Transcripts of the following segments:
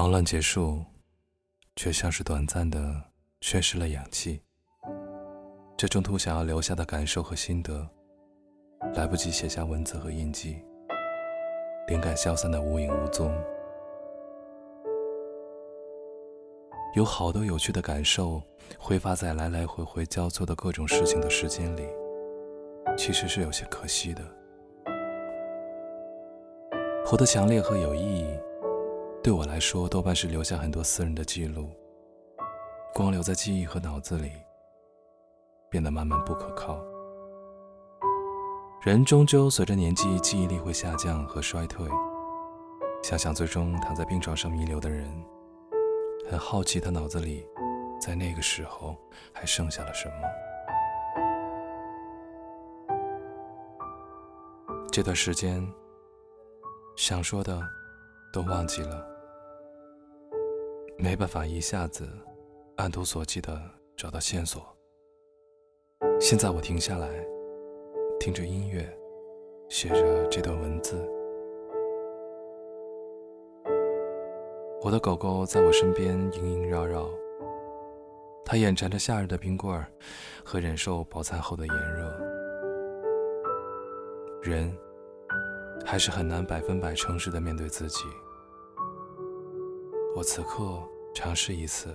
忙乱结束，却像是短暂的缺失了氧气。这中途想要留下的感受和心得，来不及写下文字和印记，灵感消散的无影无踪。有好多有趣的感受挥发在来来回回交错的各种事情的时间里，其实是有些可惜的。活得强烈和有意义，对我来说多半是留下很多私人的记录，光留在记忆和脑子里，变得慢慢不可靠。人终究随着年纪，记忆力会下降和衰退。想想最终躺在病床上弥留的人。很好奇，他脑子里在那个时候还剩下了什么？这段时间想说的都忘记了，没办法一下子按图索骥的找到线索。现在我停下来，听着音乐，写着这段文字。我的狗狗在我身边萦萦绕绕，它眼馋着夏日的冰棍儿和忍受饱餐后的炎热。人还是很难百分百诚实的面对自己。我此刻尝试一次，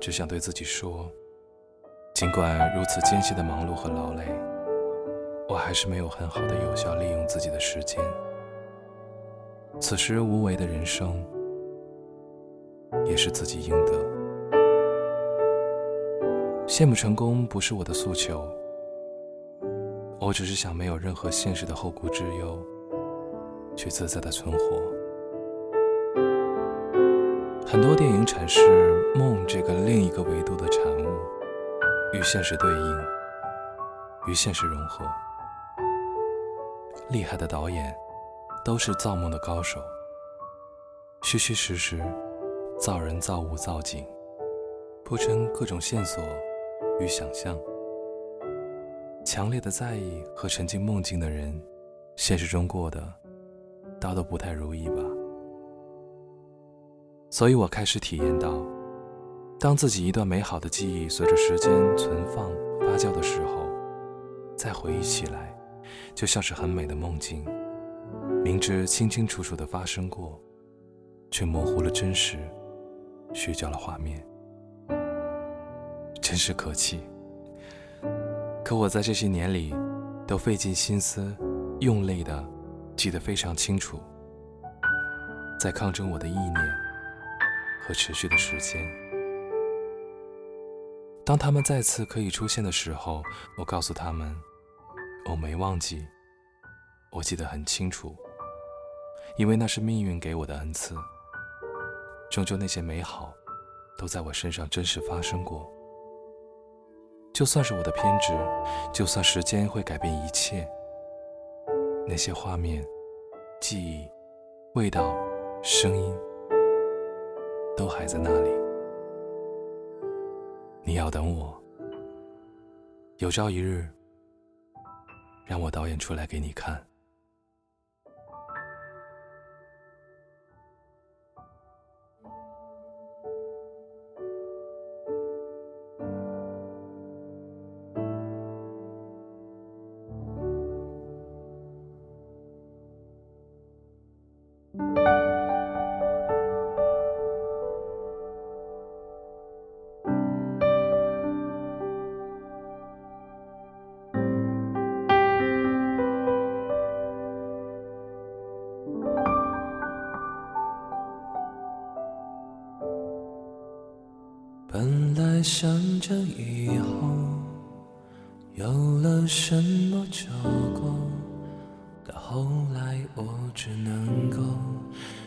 只想对自己说：尽管如此艰辛的忙碌和劳累，我还是没有很好的有效利用自己的时间。此时无为的人生。也是自己应得。羡慕成功不是我的诉求，我只是想没有任何现实的后顾之忧，去自在的存活。很多电影阐释梦这个另一个维度的产物，与现实对应，与现实融合。厉害的导演都是造梦的高手，虚虚实实。造人造物造景，铺陈各种线索与想象。强烈的在意和沉浸梦境的人，现实中过的大都不太如意吧。所以我开始体验到，当自己一段美好的记忆随着时间存放发酵的时候，再回忆起来，就像是很美的梦境，明知清清楚楚的发生过，却模糊了真实。虚焦了画面，真是可气。可我在这些年里，都费尽心思，用力的记得非常清楚，在抗争我的意念和持续的时间。当他们再次可以出现的时候，我告诉他们，我没忘记，我记得很清楚，因为那是命运给我的恩赐。终究那些美好，都在我身上真实发生过。就算是我的偏执，就算时间会改变一切，那些画面、记忆、味道、声音，都还在那里。你要等我，有朝一日，让我导演出来给你看。本来想着以后有了什么就够，到后来我只能够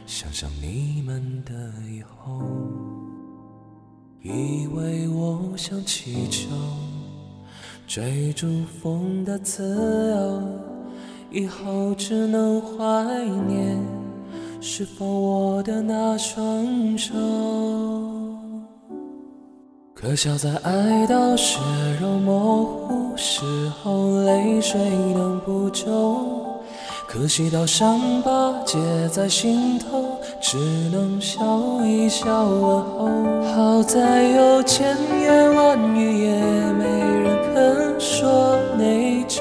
想象你们的以后。以为我像气球，追逐风的自由，以后只能怀念释放我的那双手。可笑在爱到血肉模糊时候，泪水等不久；可惜到伤疤结在心头，只能笑一笑问候。好在有千言万语也没人肯说内疚，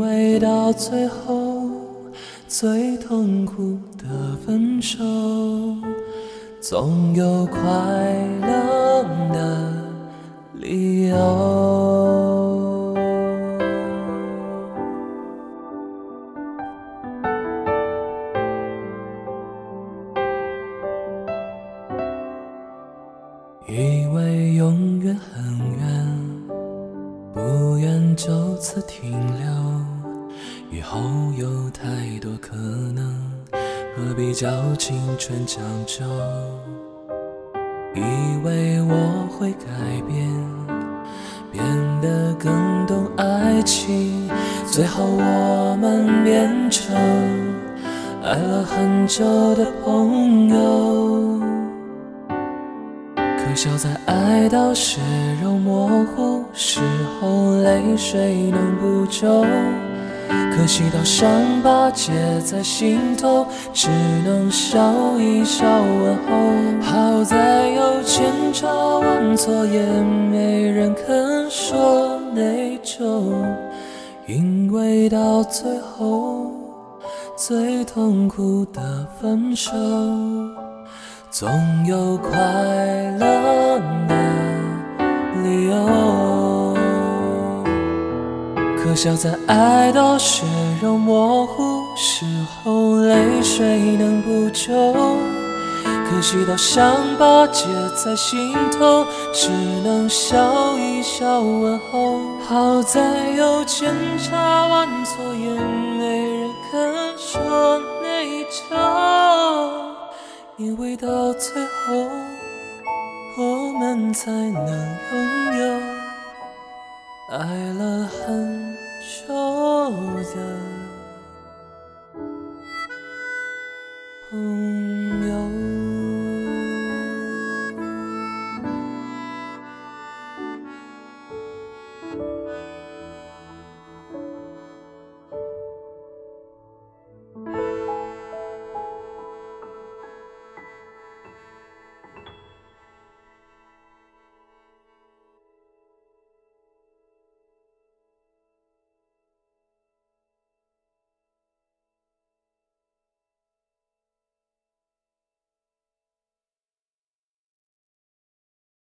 为到最后最痛苦的分手，总有快乐的理由。以为永远很远，不愿就此停留。以后有太多可能，何必叫青春将就？以为我会改变，变得更懂爱情，最后我们变成爱了很久的朋友。可笑在爱到血肉模糊时候，泪水能补救；可惜到伤疤结在心头，只能笑一笑问候。好在有千差万错，也没人肯说内疚，因为到最后最痛苦的分手。总有快乐笑在爱到血肉模糊时候，泪水能补救；可惜到伤疤结在心头，只能笑一笑问候。好在有千差万错，也没人肯说内疚。因为到最后，我们才能拥有爱了很守着